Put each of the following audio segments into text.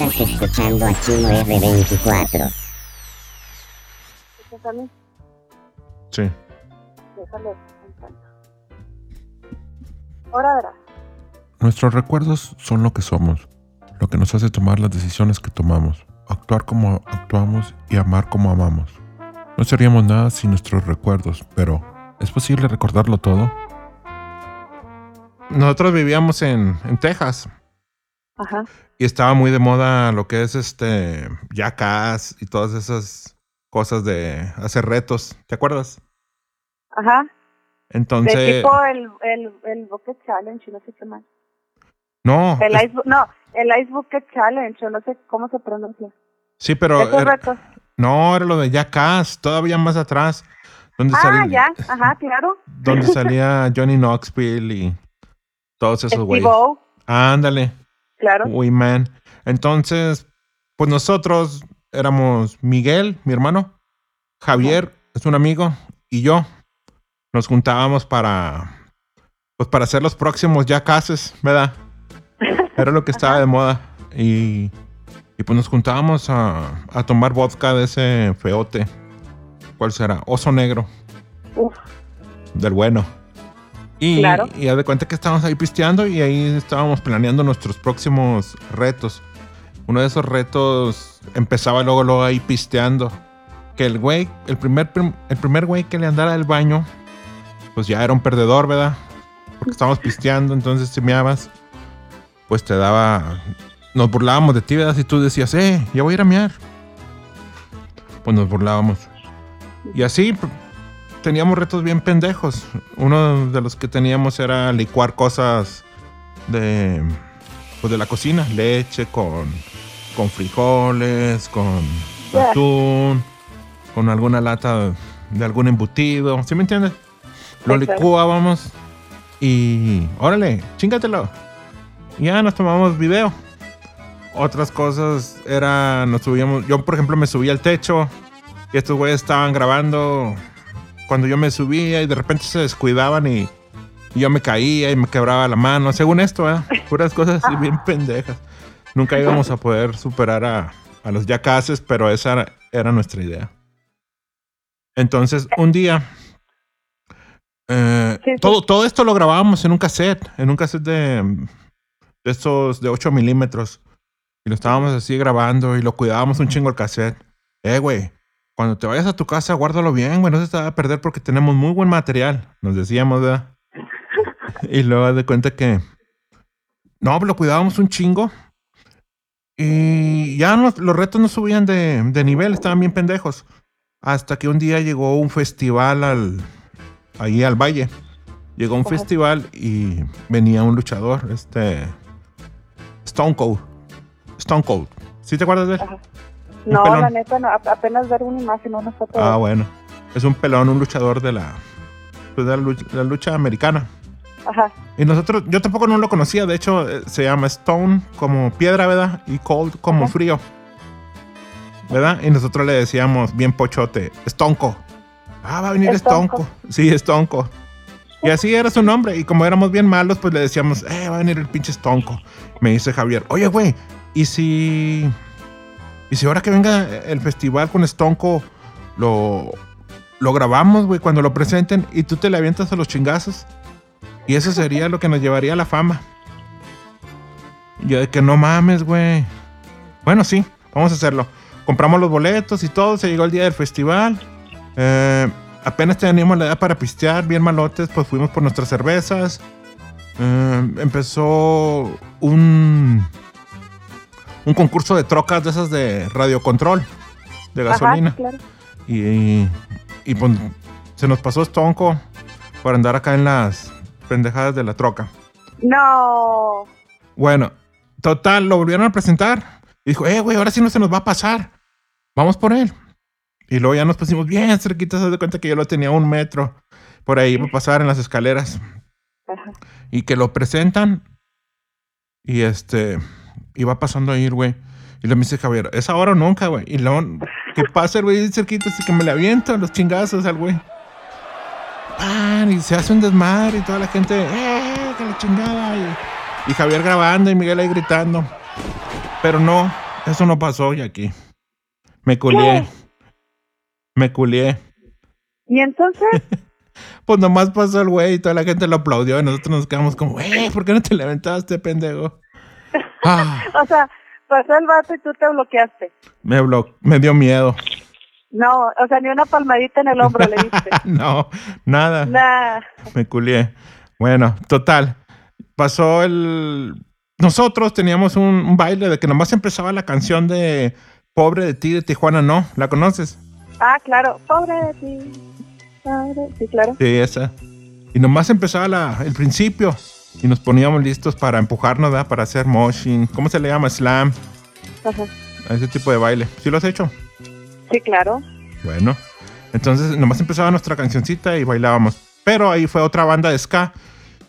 Estás escuchando a Chino R24. ¿Escuchas a mí? Sí. Déjale. Ahora verás. Nuestros recuerdos son lo que somos, lo que nos hace tomar las decisiones que tomamos, actuar como actuamos y amar como amamos. No seríamos nada sin nuestros recuerdos, pero ¿es posible recordarlo todo? Nosotros vivíamos en, en Texas Ajá. y estaba muy de moda lo que es este Jackass y todas esas cosas de hacer retos, ¿te acuerdas? Ajá. De Entonces, tipo el, el, el Bucket Challenge no sé qué más. no, El es- ice, no, el Ice Bucket Challenge, o no sé cómo se pronuncia. sí, pero Esos era- retos. no, era lo de Jackass, todavía más atrás, donde, Ah, ya, ajá, claro. donde salía Johnny Knoxville y todos esos güeyes. Ándale, claro. Uy, man. Entonces, pues nosotros éramos Miguel, mi hermano, Javier, es un amigo, y yo. Nos juntábamos para, pues para hacer los próximos ya cases, ¿verdad? Era lo que estaba de moda. Y, y pues nos juntábamos a, a tomar vodka de ese feote. ¿Cuál será? Oso negro, Uf, del bueno. Y, Claro. y haz de cuenta que estábamos ahí pisteando y ahí estábamos planeando nuestros próximos retos. Uno de esos retos empezaba luego, luego ahí pisteando. Que el güey, el primer, prim- el primer güey que le andara al baño, pues ya era un perdedor, ¿verdad? Porque estábamos pisteando, entonces si meabas, pues te daba. Nos burlábamos de ti, ¿verdad? Si tú decías, eh, ya voy a ir a mear. Pues nos burlábamos. Y así teníamos retos bien pendejos. Uno de los que teníamos era licuar cosas de, pues de la cocina, leche con, con frijoles, con atún, con alguna lata de algún embutido, ¿sí me entiendes? Lo licuábamos y órale, chingatelo. Ya nos tomamos video. Otras cosas era, nos subíamos, yo por ejemplo me subía al techo y estos güeyes estaban grabando cuando yo me subía y de repente se descuidaban y, y yo me caía y me quebraba la mano. Según esto, ¿eh? puras cosas así bien pendejas. Nunca íbamos a poder superar a, a los yacases, pero esa era, era nuestra idea. Entonces, un día, eh, Sí, sí. Todo, todo esto lo grabábamos en un cassette, en un cassette de, de estos de 8 milímetros. Y lo estábamos así grabando y lo cuidábamos un chingo el cassette. Eh, güey, cuando te vayas a tu casa, guárdalo bien, güey, no se te va a perder porque tenemos muy buen material, nos decíamos, ¿verdad? y luego de cuenta que... No, lo cuidábamos un chingo. Y ya no- los retos no subían de, de nivel, estaban bien pendejos. Hasta que un día llegó un festival al, ahí al valle. Llegó un Ajá. festival y venía un luchador, este... Stone Cold. Stone Cold. ¿Sí te acuerdas de él? Ajá. No, pelón. la neta, no, apenas ver una imagen, una foto. Ah, bueno. Es un pelón, un luchador de la, pues, de la, lucha, la lucha americana. Ajá, Y nosotros, yo tampoco no lo conocía, de hecho eh, se llama Stone como piedra, ¿verdad? Y Cold como Ajá. frío. ¿Verdad? Y nosotros le decíamos bien pochote, Stonco. Ah, va a venir Stonko. Stonco. Sí, Stonco. Y así era su nombre. Y como éramos bien malos, pues le decíamos, eh, va a venir el pinche Stonco. Me dice Javier, oye, güey, ¿y si... ¿Y si ahora que venga el festival con Stonco, lo, lo grabamos, güey, cuando lo presenten y tú te le avientas a los chingazos? Y eso sería lo que nos llevaría a la fama. Yo de que no mames, güey. Bueno, sí, vamos a hacerlo. Compramos los boletos y todo, se llegó el día del festival. Eh, apenas teníamos la edad para pistear, bien malotes, pues fuimos por nuestras cervezas. Eh, empezó un, un concurso de trocas de esas de radiocontrol, de gasolina. ajá, claro. Y, y pues se nos pasó estonco por andar acá en las pendejadas de la troca. No, Bueno, total, lo volvieron a presentar. Y dijo, eh, güey, ahora sí no se nos va a pasar. Vamos por él. Y luego ya nos pusimos bien cerquitas, se de cuenta que yo lo tenía un metro. Por ahí iba a pasar en las escaleras. Ajá. Y que lo presentan. Y este, iba pasando a ir, güey. Y le me dice Javier, es ahora o nunca, güey. Y luego, que pasa el güey cerquita, así que me le aviento los chingazos al güey. ¡Pan! Y se hace un desmadre y toda la gente, ¡eh! ¡Que la chingada! Y, y Javier grabando y Miguel ahí gritando. Pero no, Eso no pasó, Jackie. Me culié. Me culié. Y entonces, Pues nomás pasó el güey y toda la gente lo aplaudió y nosotros nos quedamos como, güey, ¿por qué no te levantaste, pendejo? Ah, o sea, pasó el vato y tú te bloqueaste. me, blo- me dio miedo. No, o sea, ni una palmadita en el hombro le diste. No, nada. Nah. Me culié. Bueno, total. Pasó el. Nosotros teníamos un, un baile de que nomás empezaba la canción de Pobre de ti de Tijuana, ¿no? ¿La conoces? Ah, claro. Pobre de ti. Pobre. Sí, claro. Sí, esa. Y nomás empezaba la, el principio. Y nos poníamos listos para empujarnos, ¿verdad? Para hacer moshing. ¿Cómo se le llama? Slam. Ajá. A ese tipo de baile. ¿Sí lo has hecho? Sí, claro. Bueno. Entonces, nomás empezaba nuestra cancioncita y bailábamos. Pero ahí fue otra banda de ska.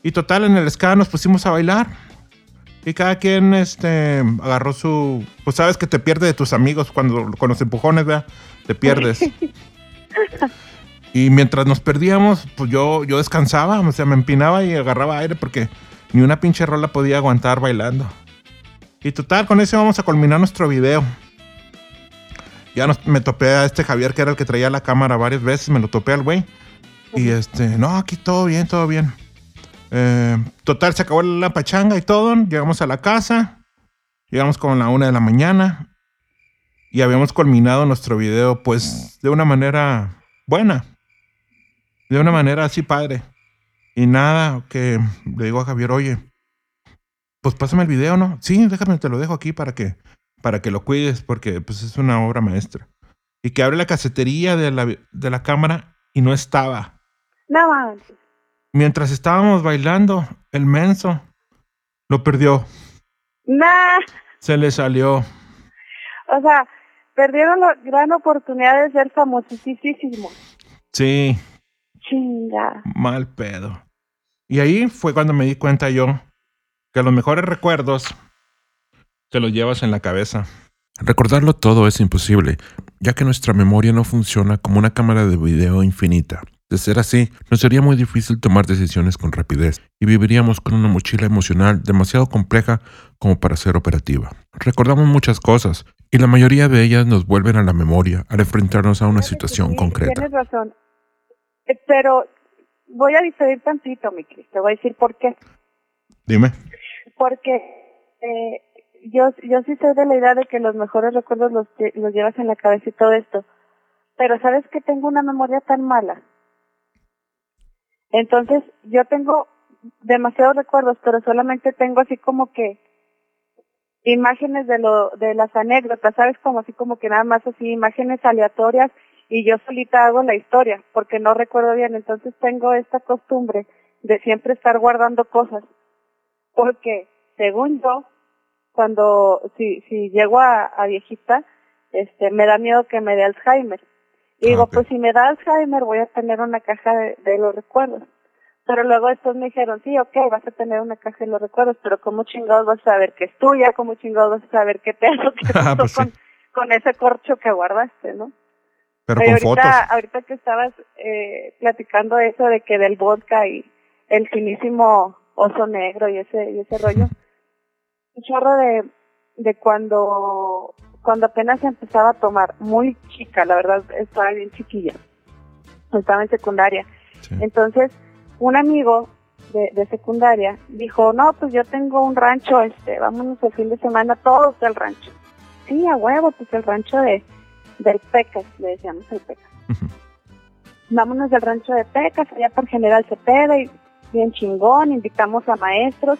Y total, en el ska nos pusimos a bailar. Y cada quien este, agarró su... Pues sabes que te pierdes de tus amigos cuando con los empujones, ¿verdad? Te pierdes. y mientras nos perdíamos, pues yo, yo descansaba, o sea, me empinaba y agarraba aire porque ni una pinche rola podía aguantar bailando. Y total, con eso vamos a culminar nuestro video. Ya nos- me topé a este Javier, que era el que traía la cámara varias veces, me lo topé al güey. Y este, no, aquí todo bien, todo bien. Eh, total, se acabó la pachanga y todo. Llegamos a la casa. Llegamos como a la una de la mañana. Y habíamos culminado nuestro video, pues, de una manera buena. De una manera así padre. Y nada, que le digo a Javier, oye, pues pásame el video, ¿no? Sí, déjame, te lo dejo aquí para que, para que lo cuides, porque pues es una obra maestra. Y que abre la casetería de la, de la cámara y no estaba. No. Mientras estábamos bailando, el menso lo perdió. Nah. Se le salió. O sea, perdieron la gran oportunidad de ser famosísimos. Sí, Chinga. mal pedo. Y ahí fue cuando me di cuenta yo que los mejores recuerdos te los llevas en la cabeza. Recordarlo todo es imposible, ya que nuestra memoria no funciona como una cámara de video infinita. De ser así, nos sería muy difícil tomar decisiones con rapidez y viviríamos con una mochila emocional demasiado compleja como para ser operativa. Recordamos muchas cosas y la mayoría de ellas nos vuelven a la memoria al enfrentarnos a una situación Sí, concreta. Tienes razón. Eh, Pero voy a diferir tantito, mi Cris. Te voy a decir por qué. Dime. Porque eh, yo, yo sí soy de la idea de que los mejores recuerdos los, los llevas en la cabeza y todo esto. Pero sabes que tengo una memoria tan mala. Entonces, yo tengo demasiados recuerdos, pero solamente tengo así como que imágenes de lo de las anécdotas, ¿sabes? Como así como que nada más así imágenes aleatorias y yo solita hago la historia porque no recuerdo bien, entonces tengo esta costumbre de siempre estar guardando cosas porque según yo cuando si si llego a, a viejita este me da miedo que me dé Alzheimer. Y Ah, digo ok. pues si me da Alzheimer voy a tener una caja de, de los recuerdos. Pero luego después me dijeron sí ok vas a tener una caja de los recuerdos pero cómo chingados vas a saber que es tuya cómo chingados vas a saber qué te que Ah, pasó pues sí. con con ese corcho que guardaste no Pero Oye, con ahorita, fotos. ahorita que estabas eh, platicando eso de que del vodka y el finísimo oso negro y ese y ese rollo, un chorro de, de cuando cuando apenas empezaba a tomar, muy chica, la verdad estaba bien chiquilla, estaba en secundaria. Sí. Entonces, un amigo de, de secundaria dijo, no, pues yo tengo un rancho, este, vámonos el fin de semana todos del rancho. Sí, a huevo, pues el rancho de del Pecas, le decíamos el Pecas. Vámonos del rancho de Pecas, allá por General Cepeda, y bien chingón, invitamos a maestros,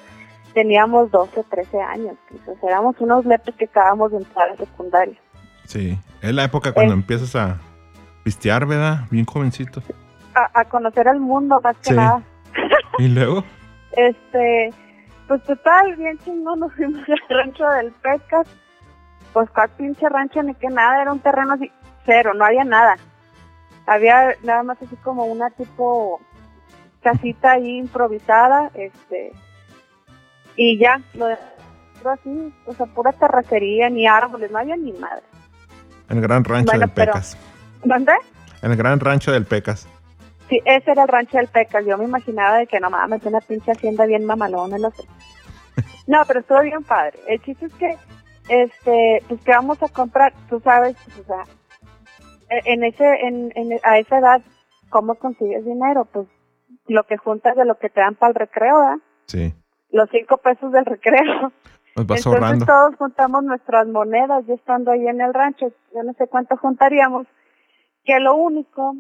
teníamos 12, 13 años, pues, éramos unos lepes que acabamos de entrar a secundaria. Sí. Es la época cuando Eh. empiezas a pistear, ¿verdad? Bien jovencito. A, a conocer al mundo, más que Sí. nada. Y luego, Este, pues total, bien chingón, nos fuimos al rancho del Pecas. Pues cuál pinche rancho ni que nada, era un terreno así, cero, no había nada. Había nada más así como una tipo casita ahí improvisada, este, y ya, lo de así, o sea, pura terracería, ni árboles, no había ni madre. el gran rancho Bueno, del pero- Pecas. ¿Dónde? El gran rancho del Pecas. Sí, ese era el rancho del Pecas. Yo me imaginaba de que no mames, una pinche hacienda bien mamalona, no sé. No, pero estuvo bien padre. El chiste es que este, pues que vamos a comprar, tú sabes, pues, o sea, e- en ese, en, en, a esa edad, ¿cómo consigues dinero? Pues lo que juntas de lo que te dan para el recreo, ¿verdad? Sí. Los cinco pesos del recreo. Nos vas Entonces ahorrando. todos juntamos nuestras monedas, yo estando ahí en el rancho, yo no sé cuánto juntaríamos, que lo único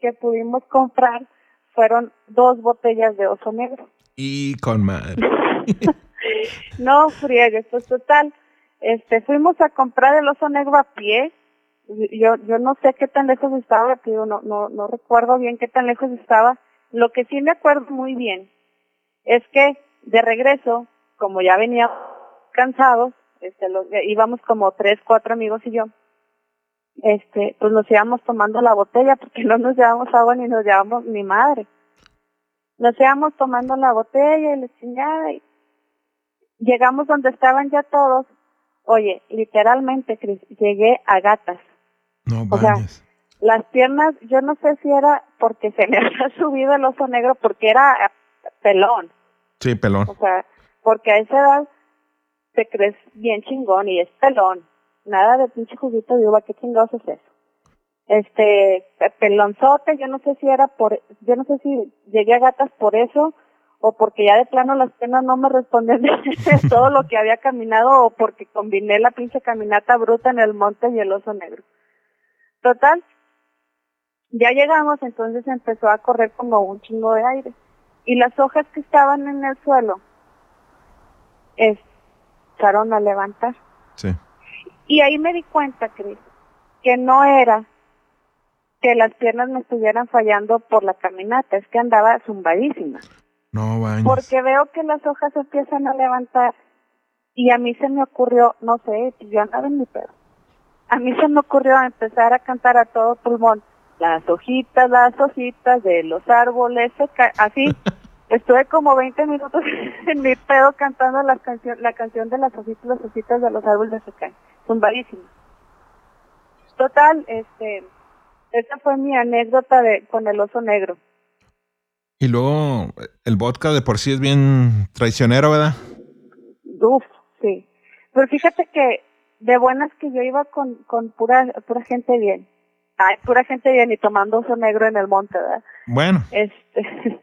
que pudimos comprar fueron dos botellas de oso negro. Y con madre. No friegues, pues total, este, fuimos a comprar el oso negro a pie, yo, yo no sé qué tan lejos estaba, tío, no, no, no recuerdo bien qué tan lejos estaba, lo que sí me acuerdo muy bien es que de regreso, como ya veníamos cansados, este, íbamos como tres, cuatro amigos y yo, este, pues nos íbamos tomando la botella porque no nos llevamos agua ni nos llevamos ni madre. Nos íbamos tomando la botella y la chingada y llegamos donde estaban ya todos. Oye, literalmente, Cris, llegué a gatas. No O sea. Las piernas, yo no sé si era porque se me había subido el oso negro, porque era eh, pelón. Sí, pelón. O sea, porque a esa edad te crees bien chingón y es pelón. Nada de pinche juguito de uva, ¿qué chingados es eso? Este, pe- pelonzote, yo no sé si era por, yo no sé si llegué a gatas por eso o porque ya de plano las piernas no me responden de todo lo que había caminado o porque combiné la pinche caminata bruta en el monte y el oso negro. Total, ya llegamos, entonces empezó a correr como un chingo de aire. Y las hojas que estaban en el suelo es- empezaron a levantar. Sí. Y ahí me di cuenta, Cris, que no era que las piernas me estuvieran fallando por la caminata, es que andaba zumbadísima. No bañes. Porque veo que las hojas empiezan a levantar y a mí se me ocurrió, no sé, yo andaba en mi pedo. A mí se me ocurrió empezar a cantar a todo pulmón, las hojitas, las hojitas de los árboles, se ca-". así. Estuve como 20 minutos en mi pedo cantando la canción, la canción de las hojitas, las hojitas de los árboles se caen. Zumbadísima. Total, este, esa fue mi anécdota de con el oso negro. Y luego el vodka de por sí es bien traicionero, ¿verdad? Uf, sí. Pero fíjate que de buenas que yo iba con, con pura, pura gente bien. Ay, pura gente bien y tomando oso negro en el monte, ¿verdad? Bueno, Este,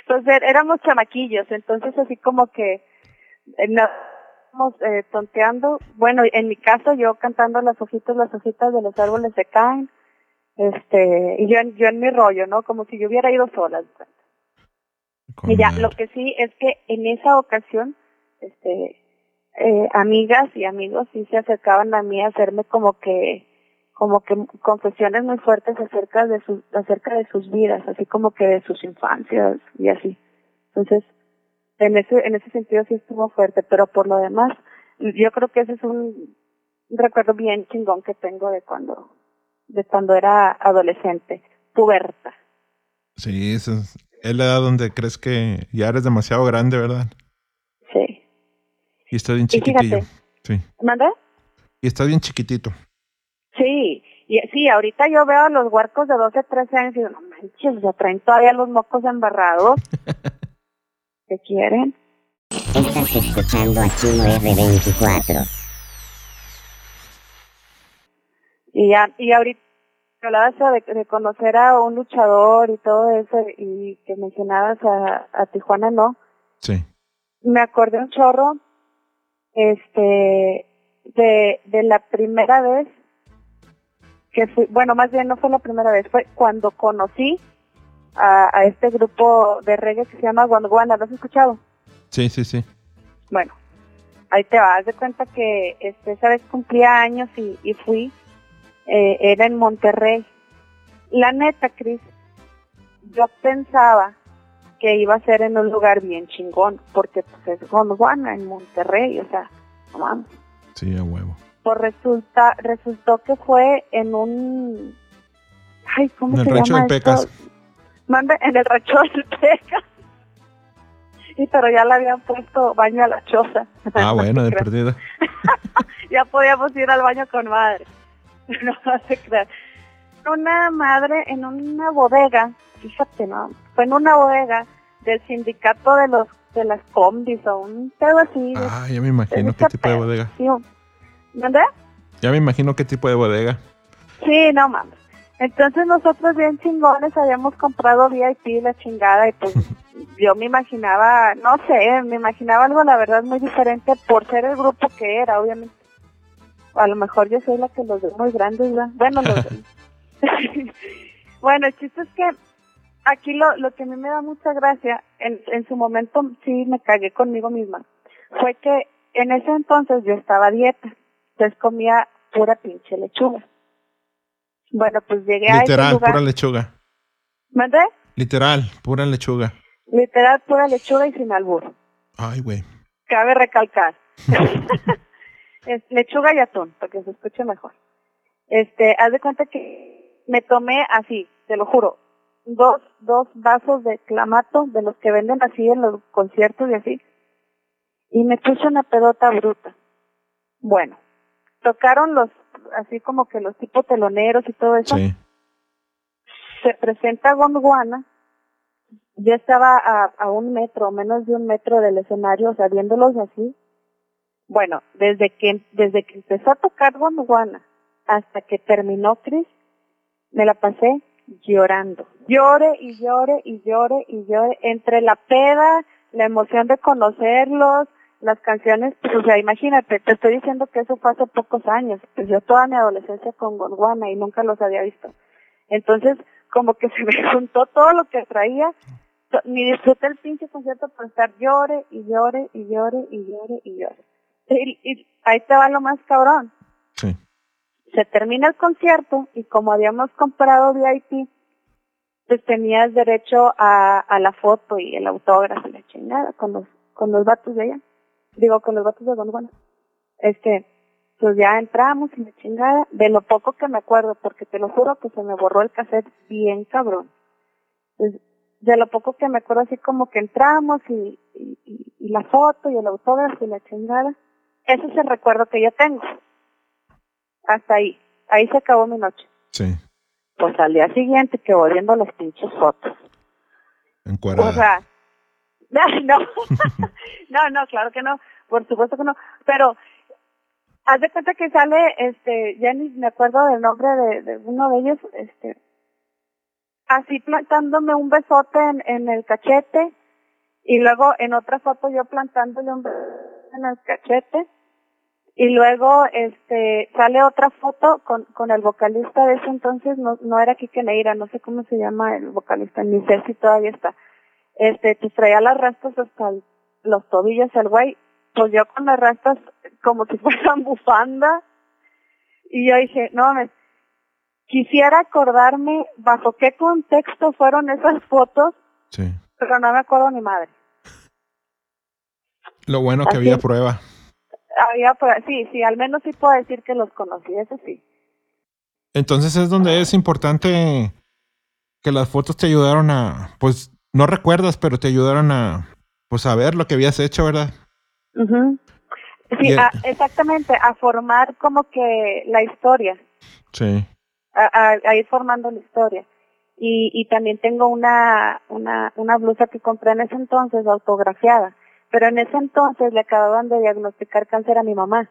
entonces éramos chamaquillos, entonces así como que eh, nos íbamos, eh, tonteando. Bueno, en mi caso yo cantando las hojitas, las hojitas de los árboles se caen. Este, y yo, en- yo en mi rollo, ¿no? Como si yo hubiera ido sola. con Y ya, madre. lo que sí es que en esa ocasión, este, eh, amigas y amigos sí se acercaban a mí a hacerme como que, como que confesiones muy fuertes acerca de sus, acerca de sus vidas, así como que de sus infancias y así. Entonces, en ese, en ese sentido sí estuvo fuerte, pero por lo demás, yo creo que ese es un recuerdo bien chingón que tengo de cuando, de cuando era adolescente, puberta. Sí, eso es, es la edad donde crees que ya eres demasiado grande, ¿verdad? Sí. Y estás bien chiquitillo. Sí. ¿Manda? Y estás bien chiquitito. Sí, y sí, ahorita yo veo a los huercos de 12, 13 años y digo, no manches, ya traen todavía los mocos embarrados. ¿Qué quieren? Estás escuchando a Chino R24. Y ya, y ahorita hablabas de, de conocer a un luchador y todo eso, y que mencionabas a, a Tijuana, ¿no? Sí. Me acordé un chorro, este, de, de la primera vez que fui, bueno, más bien no fue la primera vez, fue cuando conocí a, a este grupo de reggae que se llama Gondwana, ¿lo has escuchado? Sí, sí, sí. Bueno, ahí te vas de cuenta que este, esa vez cumplía años y, y fui, eh, era en Monterrey. La neta, Cris, yo pensaba que iba a ser en un lugar bien chingón, porque pues es Gondwana en Monterrey, o sea, no mames. Sí, a huevo. Pues resulta, resultó que fue en un, ay, ¿cómo En el se rancho del? Pecas. Mande, en el rancho del Pecas. Y pero ya le habían puesto baño a la choza. Ah, No bueno, de perdida. ya podíamos ir al baño con madre. No. Una madre en una bodega, fíjate, ¿no? Fue en una bodega del sindicato de los de las combis o un pedo así. Ah, ya me imagino qué tipo de bodega. ¿Dónde? Ya me imagino qué tipo de bodega. Sí, no mames. Entonces nosotros bien chingones habíamos comprado VIP la chingada y pues yo me imaginaba, no sé, me imaginaba algo la verdad muy diferente por ser el grupo que era, obviamente. A lo mejor yo soy la que los ve muy grandes, ¿verdad? Bueno, los bueno, el chiste es que aquí lo, lo que a mí me da mucha gracia, en, en su momento sí me cagué conmigo misma, fue que en ese entonces yo estaba a dieta, entonces comía pura pinche lechuga. Bueno, pues llegué a ese Literal, lugar. pura lechuga. ¿Mandé? Literal, pura lechuga. Literal, pura lechuga y sin albur. Ay, güey. Cabe recalcar. es lechuga y atún, para que se escuche mejor. Este, haz de cuenta que me tomé así, te lo juro, dos, dos vasos de clamato, de los que venden así en los conciertos y así, y me puse una pedota bruta. Bueno, tocaron los, así como que los tipos teloneros y todo eso. Sí. Se presenta Gondwana, yo estaba a, a un metro, menos de un metro del escenario, o sea, viéndolos así. Bueno, desde que, desde que empezó a tocar Gondwana hasta que terminó Chris, me la pasé llorando. Llore y llore y llore y llore entre la peda, la emoción de conocerlos, las canciones, pues, o sea, imagínate, te estoy diciendo que eso fue hace pocos años, pues yo toda mi adolescencia con Gondwana y nunca los había visto. Entonces, como que se me juntó todo lo que traía, ni disfruté el pinche concierto por estar llore y llore y llore y llore y llore. Y, y ahí te va lo más cabrón. Sí. Se termina el concierto y como habíamos comprado VIP, pues tenías derecho a, a la foto y el autógrafo y la chingada con los, con los vatos de allá. Digo, con los vatos de Gondwana. Este, pues ya entramos y la chingada, de lo poco que me acuerdo, porque te lo juro que se me borró el cassette bien cabrón. Pues, de lo poco que me acuerdo así como que entramos y, y, y- y la foto y el autógrafo y la chingada. Ese es el recuerdo que yo tengo. Hasta ahí. Ahí se acabó mi noche. Sí. Pues al día siguiente que voy viendo las pinches fotos. Encuadrada. O sea, no, no, no, claro que no, por supuesto que no, pero haz de cuenta que sale, este, ya ni me acuerdo del nombre de, de uno de ellos, este, así plantándome un besote en, en el cachete y luego en otra foto yo plantándole un besote en el cachete y luego este sale otra foto con, con el vocalista de ese entonces no no era Quique Neira no sé cómo se llama el vocalista ni sé si todavía está este pues traía las rastas hasta el- los tobillos el güey pues yo con las rastas como si fueran bufanda y yo dije no mames quisiera acordarme bajo qué contexto fueron esas fotos Sí. pero no me acuerdo ni madre Lo bueno que había prueba. Había por- sí sí al menos sí puedo decir que los conocí eso sí Entonces es donde es importante que las fotos te ayudaron a, pues, no recuerdas, pero te ayudaron a, pues, a ver lo que habías hecho, ¿verdad? Ujú. Sí, a- exactamente, a formar como que la historia, Sí. a, a- a ir formando la historia. Y, y también tengo una, una, una blusa que compré en ese entonces autografiada, pero en ese entonces le acababan de diagnosticar cáncer a mi mamá.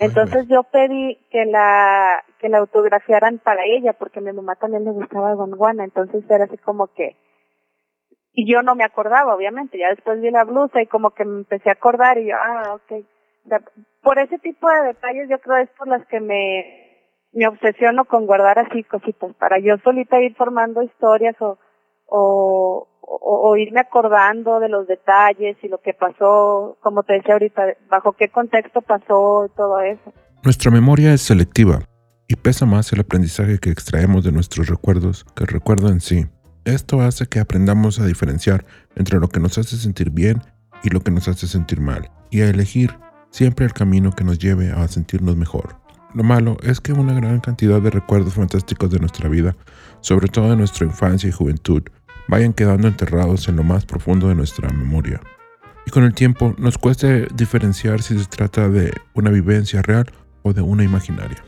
Entonces yo pedí que la, que la autografiaran para ella, porque a mi mamá también le gustaba Gondwana, entonces era así como que, y yo no me acordaba, obviamente, ya después vi la blusa y como que me empecé a acordar y yo, ah, ok. Por ese tipo de detalles yo creo es por las que me, me obsesiono con guardar así cositas, para yo solita ir formando historias o, o, o, o irme acordando de los detalles y lo que pasó, como te decía ahorita, bajo qué contexto pasó todo eso. Nuestra memoria es selectiva y pesa más el aprendizaje que extraemos de nuestros recuerdos que el recuerdo en sí. Esto hace que aprendamos a diferenciar entre lo que nos hace sentir bien y lo que nos hace sentir mal, y a elegir siempre el camino que nos lleve a sentirnos mejor. Lo malo es que una gran cantidad de recuerdos fantásticos de nuestra vida, sobre todo de nuestra infancia y juventud, vayan quedando enterrados en lo más profundo de nuestra memoria. Y con el tiempo nos cuesta diferenciar si se trata de una vivencia real o de una imaginaria.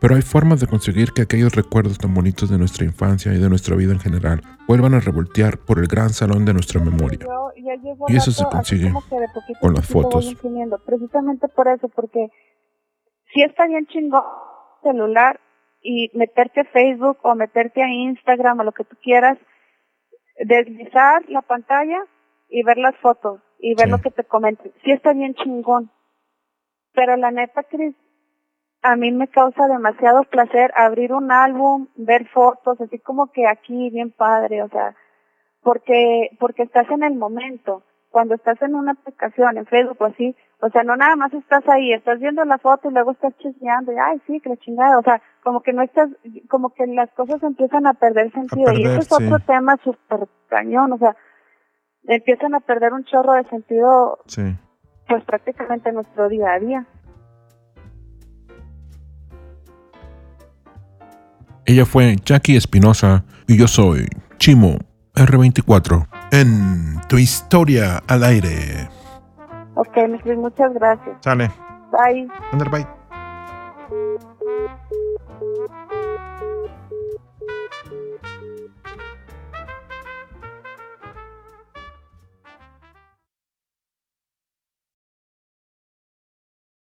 Pero hay formas de conseguir que aquellos recuerdos tan bonitos de nuestra infancia y de nuestra vida en general vuelvan a revoltear por el gran salón de nuestra memoria. Y eso se consigue con las fotos. Precisamente por eso, porque sí está bien chingón celular y meterte a Facebook o meterte a Instagram o lo que tú quieras, deslizar la pantalla y ver las fotos y ver Sí. lo que te comenten. Sí está bien chingón. Pero la neta, Cris, a mí me causa demasiado placer abrir un álbum, ver fotos, así como que aquí bien padre, o sea, porque porque estás en el momento. Cuando estás en una aplicación, en Facebook o así, o sea, no nada más estás ahí, estás viendo la foto y luego estás chismeando y, ay, sí, que la chingada, o sea, como que no estás, como que las cosas empiezan a perder sentido. y perder, ese es otro sí. tema súper cañón, o sea, empiezan a perder un chorro de sentido, Sí. pues prácticamente en nuestro día a día. Ella fue Jackie Espinosa y yo soy Chimo R24 en Tu Historia al Aire. Ok, muchas gracias. Sale. Bye. Ander, bye.